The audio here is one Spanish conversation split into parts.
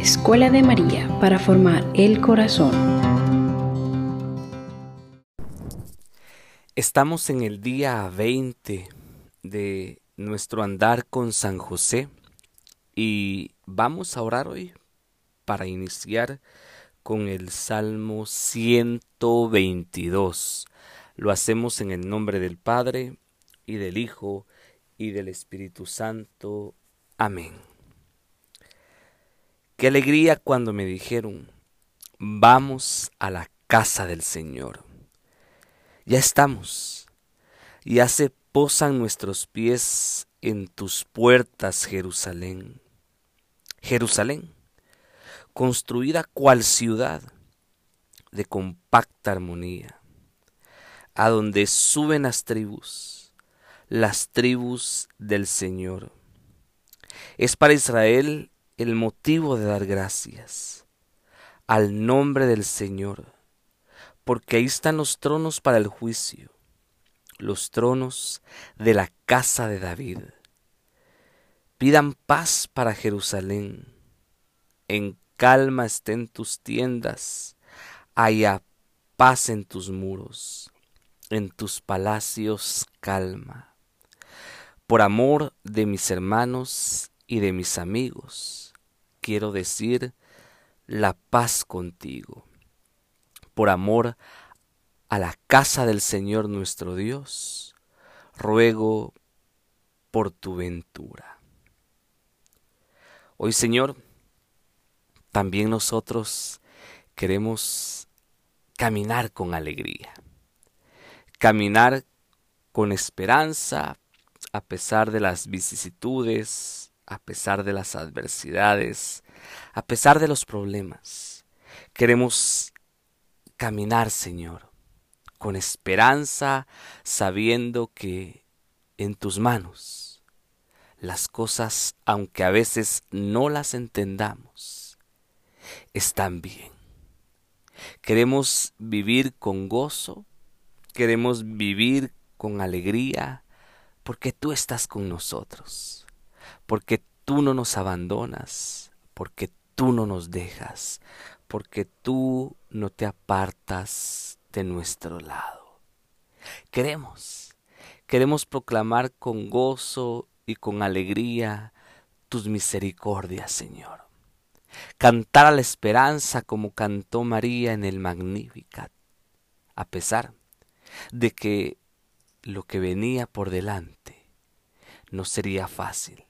Escuela de María para formar el corazón. Estamos en el día 20 de nuestro andar con San José y vamos a orar hoy para iniciar con el Salmo 122. Lo hacemos en el nombre del Padre y del Hijo y del Espíritu Santo. Amén. Qué alegría cuando me dijeron, vamos a la casa del Señor. Ya estamos, ya se posan nuestros pies en tus puertas, Jerusalén. Jerusalén, construida cual ciudad de compacta armonía, a donde suben las tribus, las tribus del Señor. Es para Israel el motivo de dar gracias al nombre del Señor, porque ahí están los tronos para el juicio, los tronos de la casa de David. Pidan paz para Jerusalén, en calma estén tus tiendas, haya paz en tus muros, en tus palacios calma. Por amor de mis hermanos y de mis amigos, quiero decir la paz contigo. Por amor a la casa del Señor nuestro Dios, ruego por tu ventura. Hoy, Señor, también nosotros queremos caminar con alegría, caminar con esperanza a pesar de las vicisitudes, a pesar de las adversidades, a pesar de los problemas. Queremos caminar, Señor, con esperanza, sabiendo que en tus manos las cosas, aunque a veces no las entendamos, están bien. Queremos vivir con gozo, queremos vivir con alegría, porque tú estás con nosotros porque tú no nos abandonas, porque tú no nos dejas, porque tú no te apartas de nuestro lado. Queremos, queremos proclamar con gozo y con alegría tus misericordias, Señor. Cantar a la esperanza como cantó María en el Magnificat, a pesar de que lo que venía por delante no sería fácil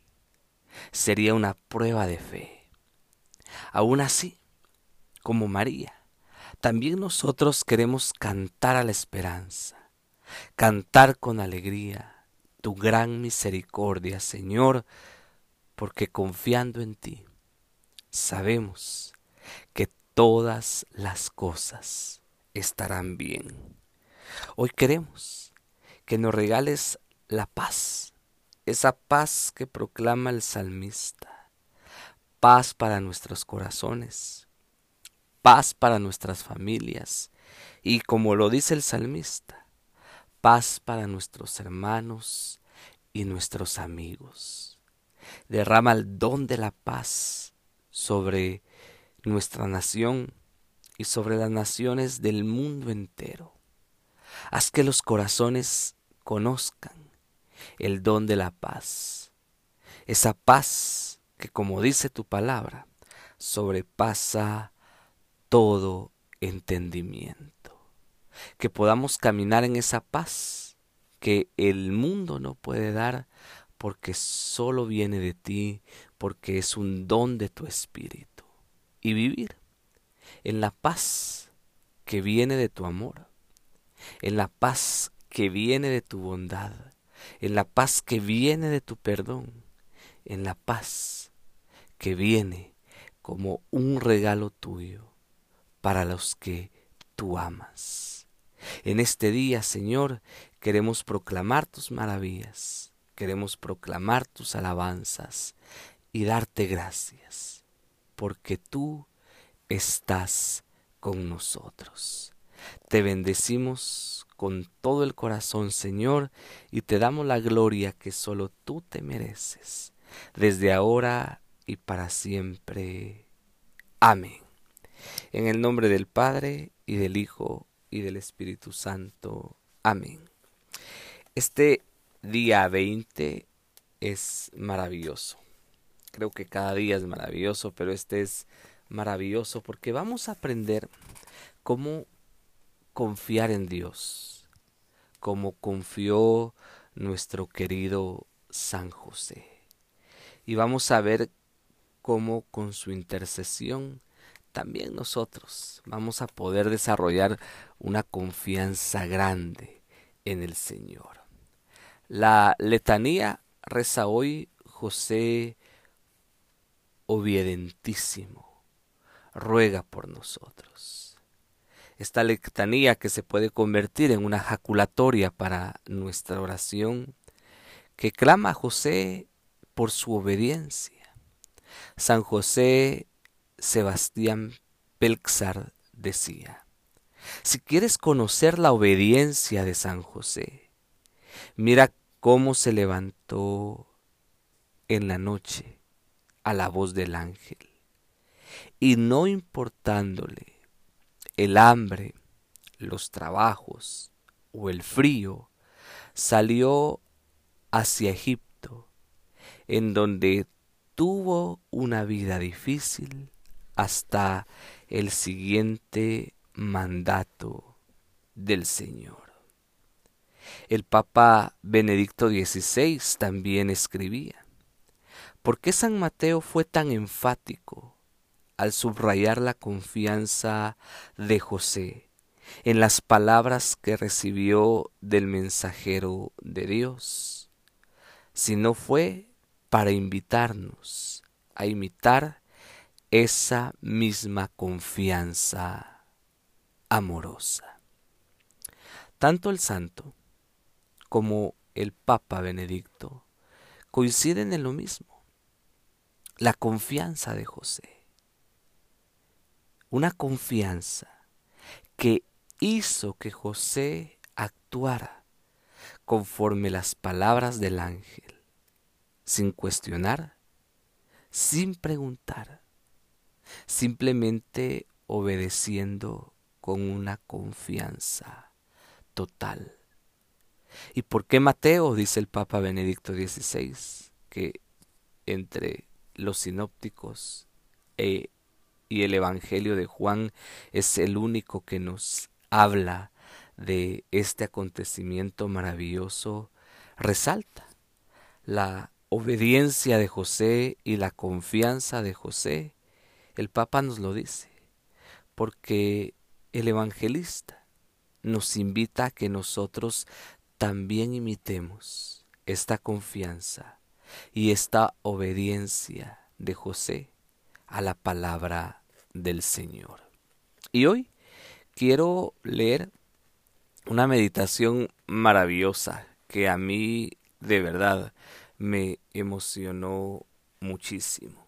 sería una prueba de fe. Aún así, como María, también nosotros queremos cantar a la esperanza, cantar con alegría tu gran misericordia, Señor, porque confiando en ti, sabemos que todas las cosas estarán bien. Hoy queremos que nos regales la paz esa paz que proclama el salmista, paz para nuestros corazones, paz para nuestras familias y como lo dice el salmista, paz para nuestros hermanos y nuestros amigos. Derrama el don de la paz sobre nuestra nación y sobre las naciones del mundo entero. Haz que los corazones conozcan el don de la paz. Esa paz que, como dice tu palabra, sobrepasa todo entendimiento. Que podamos caminar en esa paz que el mundo no puede dar porque solo viene de ti, porque es un don de tu espíritu. Y vivir en la paz que viene de tu amor, en la paz que viene de tu bondad, en la paz que viene de tu perdón, en la paz que viene como un regalo tuyo para los que tú amas. En este día, Señor, queremos proclamar tus maravillas, queremos proclamar tus alabanzas y darte gracias, porque tú estás con nosotros. Te bendecimos con todo el corazón, Señor, y te damos la gloria que solo tú te mereces, desde ahora y para siempre. Amén. En el nombre del Padre y del Hijo y del Espíritu Santo. Amén. Este día 20 es maravilloso. Creo que cada día es maravilloso, pero este es maravilloso porque vamos a aprender cómo confiar en Dios, como confió nuestro querido San José. Y vamos a ver cómo con su intercesión también nosotros vamos a poder desarrollar una confianza grande en el Señor. La letanía reza hoy José obedientísimo, ruega por nosotros. Esta letanía que se puede convertir en una jaculatoria para nuestra oración, que clama a José por su obediencia. San José Sebastián Pelxar decía, si quieres conocer la obediencia de San José, mira cómo se levantó en la noche a la voz del ángel, y no importándole el hambre, los trabajos o el frío, salió hacia Egipto, en donde tuvo una vida difícil hasta el siguiente mandato del Señor. El Papa Benedicto XVI también escribía, ¿por qué San Mateo fue tan enfático al subrayar la confianza de José en las palabras que recibió del mensajero de Dios? Si no fue para invitarnos a imitar esa misma confianza amorosa. Tanto el santo como el Papa Benedicto coinciden en lo mismo, la confianza de José. Una confianza que hizo que José actuara conforme las palabras del ángel, sin cuestionar, sin preguntar, simplemente obedeciendo con una confianza total. ¿Y por qué Mateo? dice el Papa Benedicto XVI, que entre los sinópticos e, y el Evangelio de Juan es el único que nos habla de este acontecimiento maravilloso, resalta la obediencia de José y la confianza de José. El Papa nos lo dice, porque el evangelista nos invita a que nosotros también imitemos esta confianza y esta obediencia de José a la palabra del Señor. Y hoy quiero leer una meditación maravillosa que a mí de verdad me emocionó muchísimo.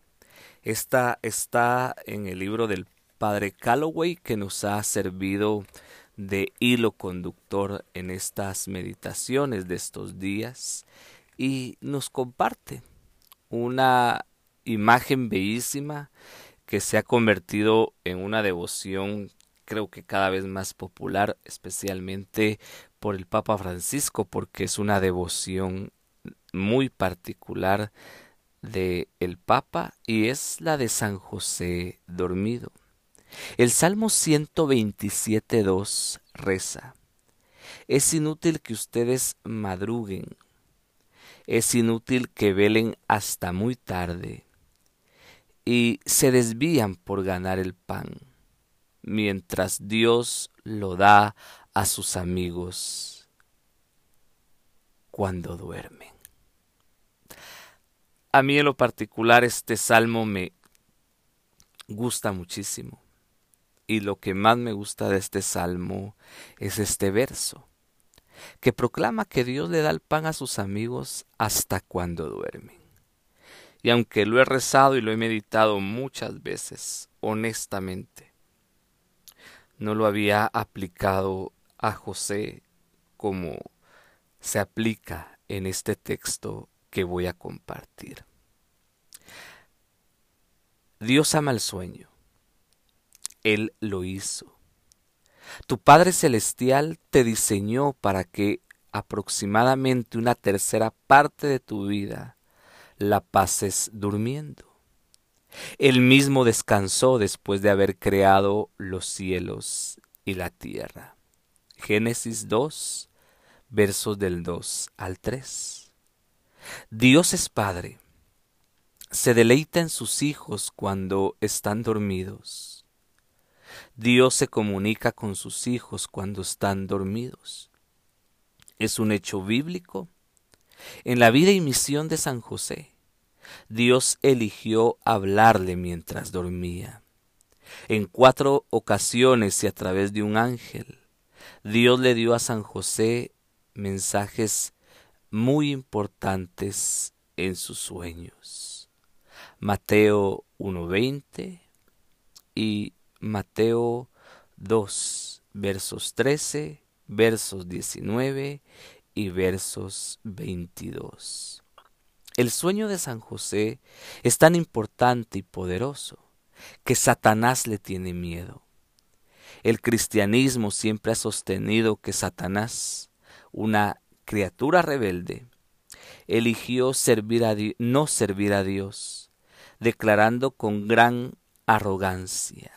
Esta está en el libro del padre Calloway que nos ha servido de hilo conductor en estas meditaciones de estos días y nos comparte una imagen bellísima que se ha convertido en una devoción creo que cada vez más popular, especialmente por el Papa Francisco, porque es una devoción muy particular de el Papa y es la de San José dormido. El Salmo 127.2 reza, Es inútil que ustedes madruguen, es inútil que velen hasta muy tarde y se desvían por ganar el pan, mientras Dios lo da a sus amigos cuando duermen. A mí en lo particular este salmo me gusta muchísimo. Y lo que más me gusta de este salmo es este verso, que proclama que Dios le da el pan a sus amigos hasta cuando duermen. Y aunque lo he rezado y lo he meditado muchas veces, honestamente, no lo había aplicado a José como se aplica en este texto que voy a compartir. Dios ama el sueño Él lo hizo. Tu Padre Celestial te diseñó para que aproximadamente una tercera parte de tu vida la pases durmiendo. Él mismo descansó después de haber creado los cielos y la tierra. Génesis 2, versos del 2 al 3. Dios es Padre. Se deleita en sus hijos cuando están dormidos. Dios se comunica con sus hijos cuando están dormidos. Es un hecho bíblico. En la vida y misión de San José, Dios eligió hablarle mientras dormía. En cuatro ocasiones y a través de un ángel, Dios le dio a San José mensajes muy importantes en sus sueños. Mateo 1.20 y Mateo 2, versos 13, versos 19 y versos 22. El sueño de San José es tan importante y poderoso que Satanás le tiene miedo. El cristianismo siempre ha sostenido que Satanás, una criatura rebelde, eligió servir a no servir a Dios, declarando con gran arrogancia,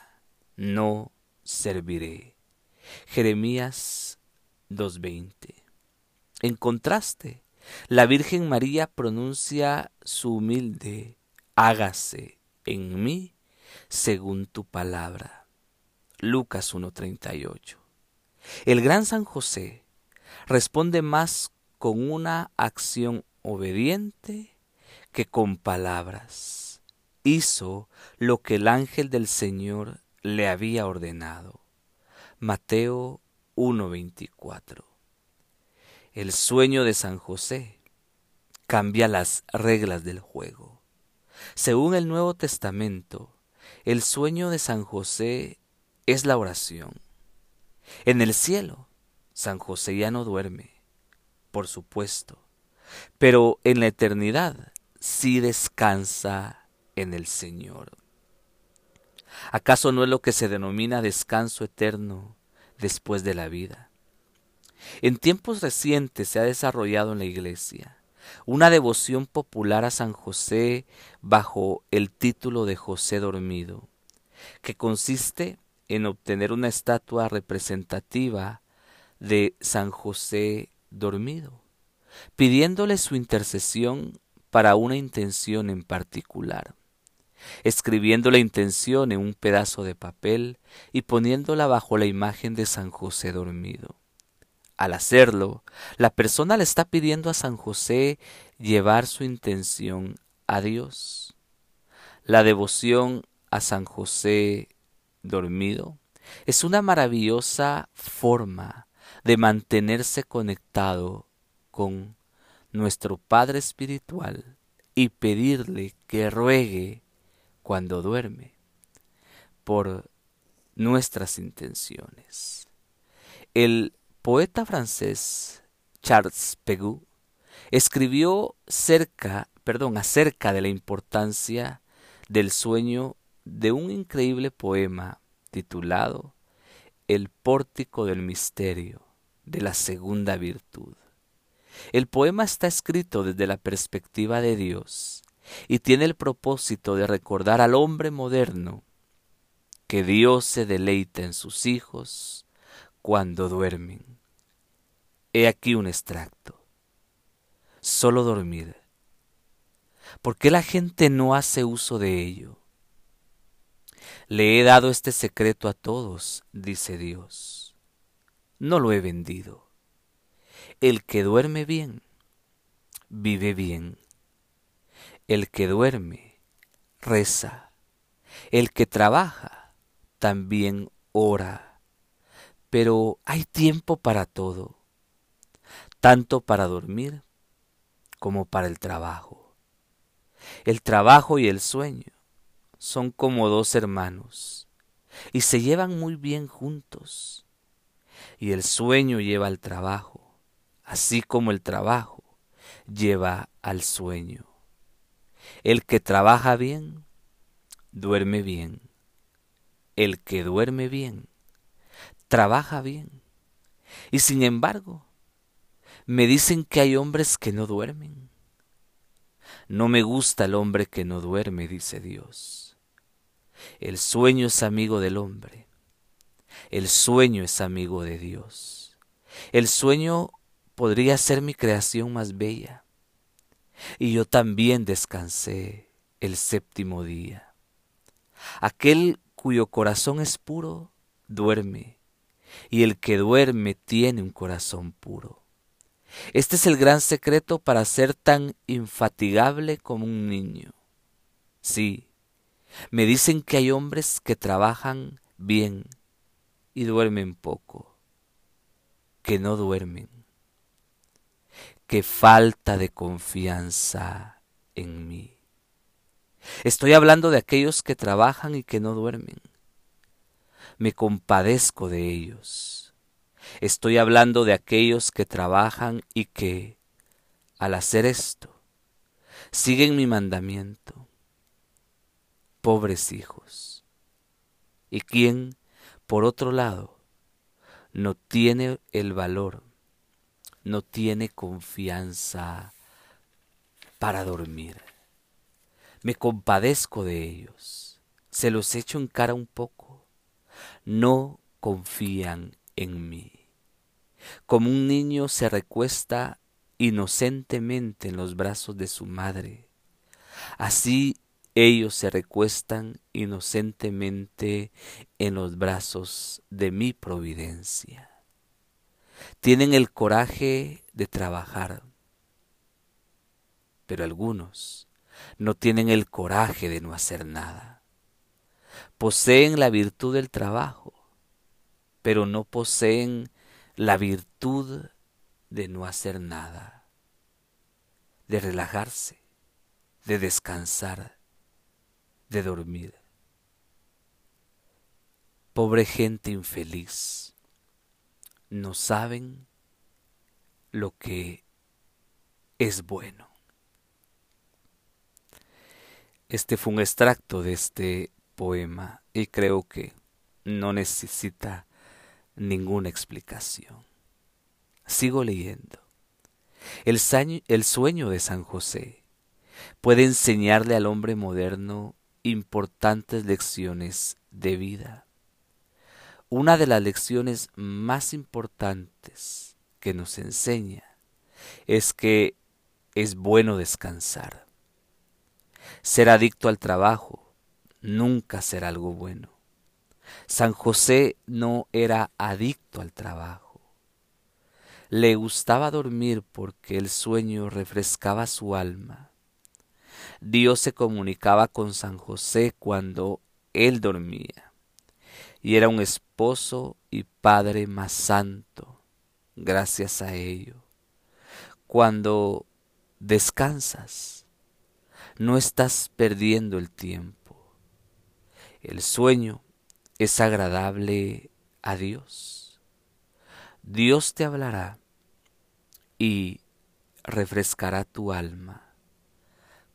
no serviré. Jeremías 2.20. En contraste, la Virgen María pronuncia su humilde, hágase en mí según tu palabra. Lucas 1.38. El gran San José responde más con una acción obediente que con palabras. Hizo lo que el ángel del Señor le había ordenado. Mateo 1.24. El sueño de San José cambia las reglas del juego. Según el Nuevo Testamento, el sueño de San José es la oración. En el cielo, San José ya no duerme, por supuesto, pero en la eternidad sí descansa en el Señor. ¿Acaso no es lo que se denomina descanso eterno después de la vida? En tiempos recientes se ha desarrollado en la Iglesia una devoción popular a San José bajo el título de José dormido, que consiste en obtener una estatua representativa de San José dormido, pidiéndole su intercesión para una intención en particular, escribiendo la intención en un pedazo de papel y poniéndola bajo la imagen de San José dormido. Al hacerlo, la persona le está pidiendo a San José llevar su intención a Dios. La devoción a San José dormido es una maravillosa forma de mantenerse conectado con nuestro Padre Espiritual y pedirle que ruegue cuando duerme por nuestras intenciones. El poeta francés Charles Pegou escribió cerca, perdón, acerca de la importancia del sueño de un increíble poema titulado El pórtico del misterio de la segunda virtud. El poema está escrito desde la perspectiva de Dios y tiene el propósito de recordar al hombre moderno que Dios se deleita en sus hijos cuando duermen. He aquí un extracto. Solo dormir. ¿Por qué la gente no hace uso de ello? Le he dado este secreto a todos, dice Dios. No lo he vendido. El que duerme bien, vive bien. El que duerme, reza. El que trabaja, también ora. Pero hay tiempo para todo tanto para dormir como para el trabajo. El trabajo y el sueño son como dos hermanos y se llevan muy bien juntos. Y el sueño lleva al trabajo, así como el trabajo lleva al sueño. El que trabaja bien, duerme bien. el que duerme bien, trabaja bien. Y sin embargo, me dicen que hay hombres que no duermen. No me gusta el hombre que no duerme, dice Dios. El sueño es amigo del hombre. El sueño es amigo de Dios. El sueño podría ser mi creación más bella. Y yo también descansé el séptimo día. Aquel cuyo corazón es puro, duerme, y el que duerme tiene un corazón puro. Este es el gran secreto para ser tan infatigable como un niño. Sí, me dicen que hay hombres que trabajan bien y duermen poco, que no duermen. Qué falta de confianza en mí. Estoy hablando de aquellos que trabajan y que no duermen. Me compadezco de ellos. Estoy hablando de aquellos que trabajan y que, al hacer esto, siguen mi mandamiento. Pobres hijos. Y quien, por otro lado, no tiene el valor, no tiene confianza para dormir. Me compadezco de ellos, se los echo en cara un poco. No confían en mí. Como un niño se recuesta inocentemente en los brazos de su madre, así ellos se recuestan inocentemente en los brazos de mi providencia. Tienen el coraje de trabajar, pero algunos no tienen el coraje de no hacer nada. Poseen la virtud del trabajo, pero no poseen la virtud de no hacer nada, de relajarse, de descansar, de dormir. Pobre gente infeliz, no saben lo que es bueno. Este fue un extracto de este poema y creo que no necesita ninguna explicación. Sigo leyendo. El, sueño de San José puede enseñarle al hombre moderno importantes lecciones de vida. Una de las lecciones más importantes que nos enseña es que es bueno descansar. Ser adicto al trabajo nunca será algo bueno. San José no era adicto al trabajo. Le gustaba dormir porque el sueño refrescaba su alma. Dios se comunicaba con San José cuando él dormía, y era un esposo y padre más santo, gracias a ello. Cuando descansas, no estás perdiendo el tiempo. El sueño es agradable a Dios. Dios te hablará y refrescará tu alma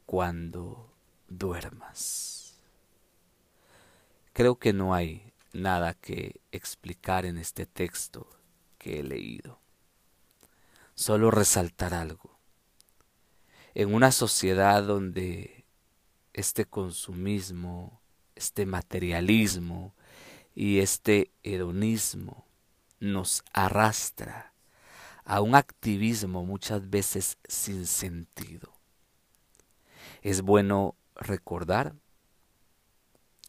cuando duermas. Creo que no hay nada que explicar en este texto que he leído. Solo resaltar algo en una sociedad donde este consumismo, este materialismo y este hedonismo nos arrastra a un activismo muchas veces sin sentido. Es bueno recordar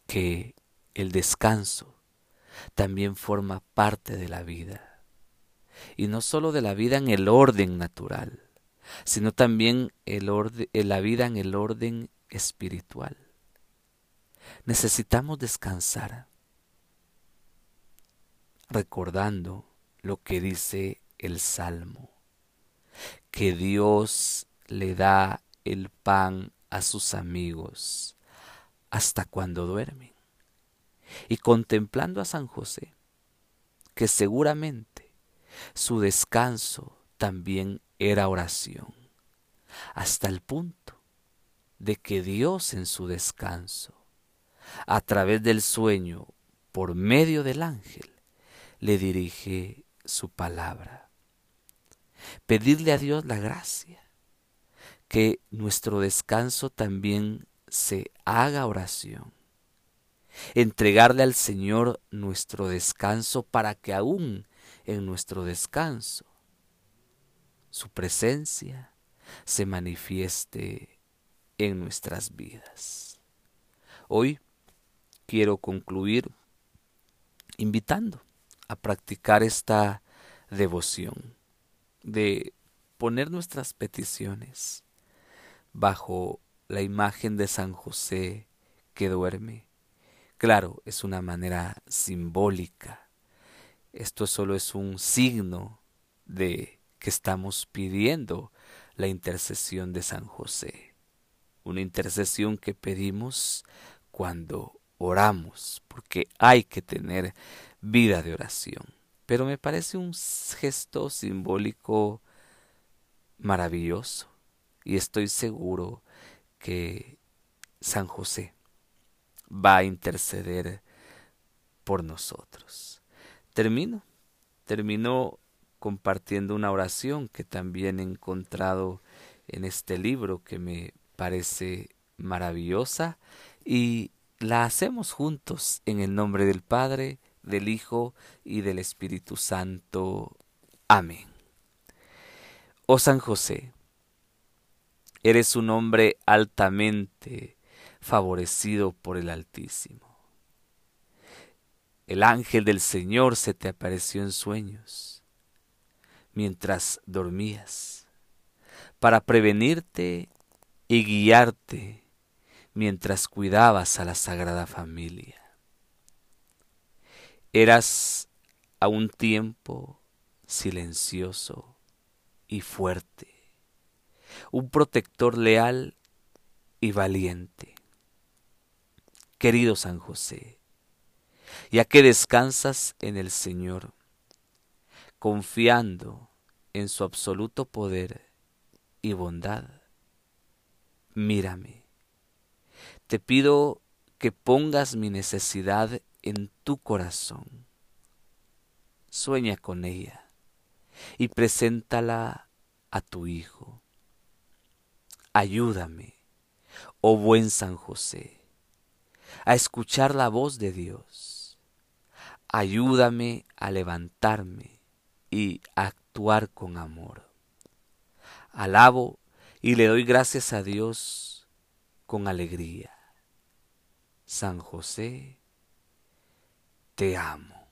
que el descanso también forma parte de la vida, y no sólo de la vida en el orden natural, sino también el la vida en el orden espiritual. Necesitamos descansar recordando lo que dice el Salmo, que Dios le da el pan a sus amigos hasta cuando duermen. Y contemplando a San José, que seguramente su descanso también era oración, hasta el punto de que Dios en su descanso, a través del sueño, por medio del ángel, le dirige su palabra. Pedirle a Dios la gracia, que nuestro descanso también se haga oración. Entregarle al Señor nuestro descanso para que aún en nuestro descanso su presencia se manifieste en nuestras vidas. Hoy quiero concluir invitando a practicar esta devoción de poner nuestras peticiones bajo la imagen de San José que duerme. Claro, es una manera simbólica. Esto solo es un signo de que estamos pidiendo la intercesión de San José. Una intercesión que pedimos cuando oramos, porque hay que tener vida de oración. Pero me parece un gesto simbólico maravilloso y estoy seguro que San José va a interceder por nosotros. Termino, termino compartiendo una oración que también he encontrado en este libro que me parece maravillosa y la hacemos juntos en el nombre del Padre, del Hijo y del Espíritu Santo. Amén. Oh San José, eres un hombre altamente favorecido por el Altísimo. El ángel del Señor se te apareció en sueños mientras dormías, para prevenirte y guiarte mientras cuidabas a la Sagrada Familia. Eras a un tiempo silencioso y fuerte, un protector leal y valiente. Querido San José, ya que descansas en el Señor, confiando en su absoluto poder y bondad, mírame te pido que pongas mi necesidad en tu corazón. Sueña con ella y preséntala a tu Hijo. Ayúdame, oh buen San José, a escuchar la voz de Dios. Ayúdame a levantarme y actuar con amor. Alabo y le doy gracias a Dios con alegría. San José, te amo.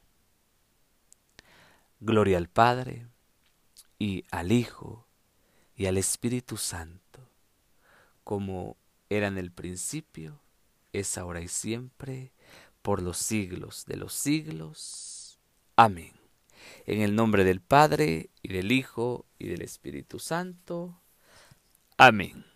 Gloria al Padre, y al Hijo, y al Espíritu Santo, como era en el principio, es ahora y siempre, por los siglos de los siglos. Amén. En el nombre del Padre, y del Hijo, y del Espíritu Santo. Amén.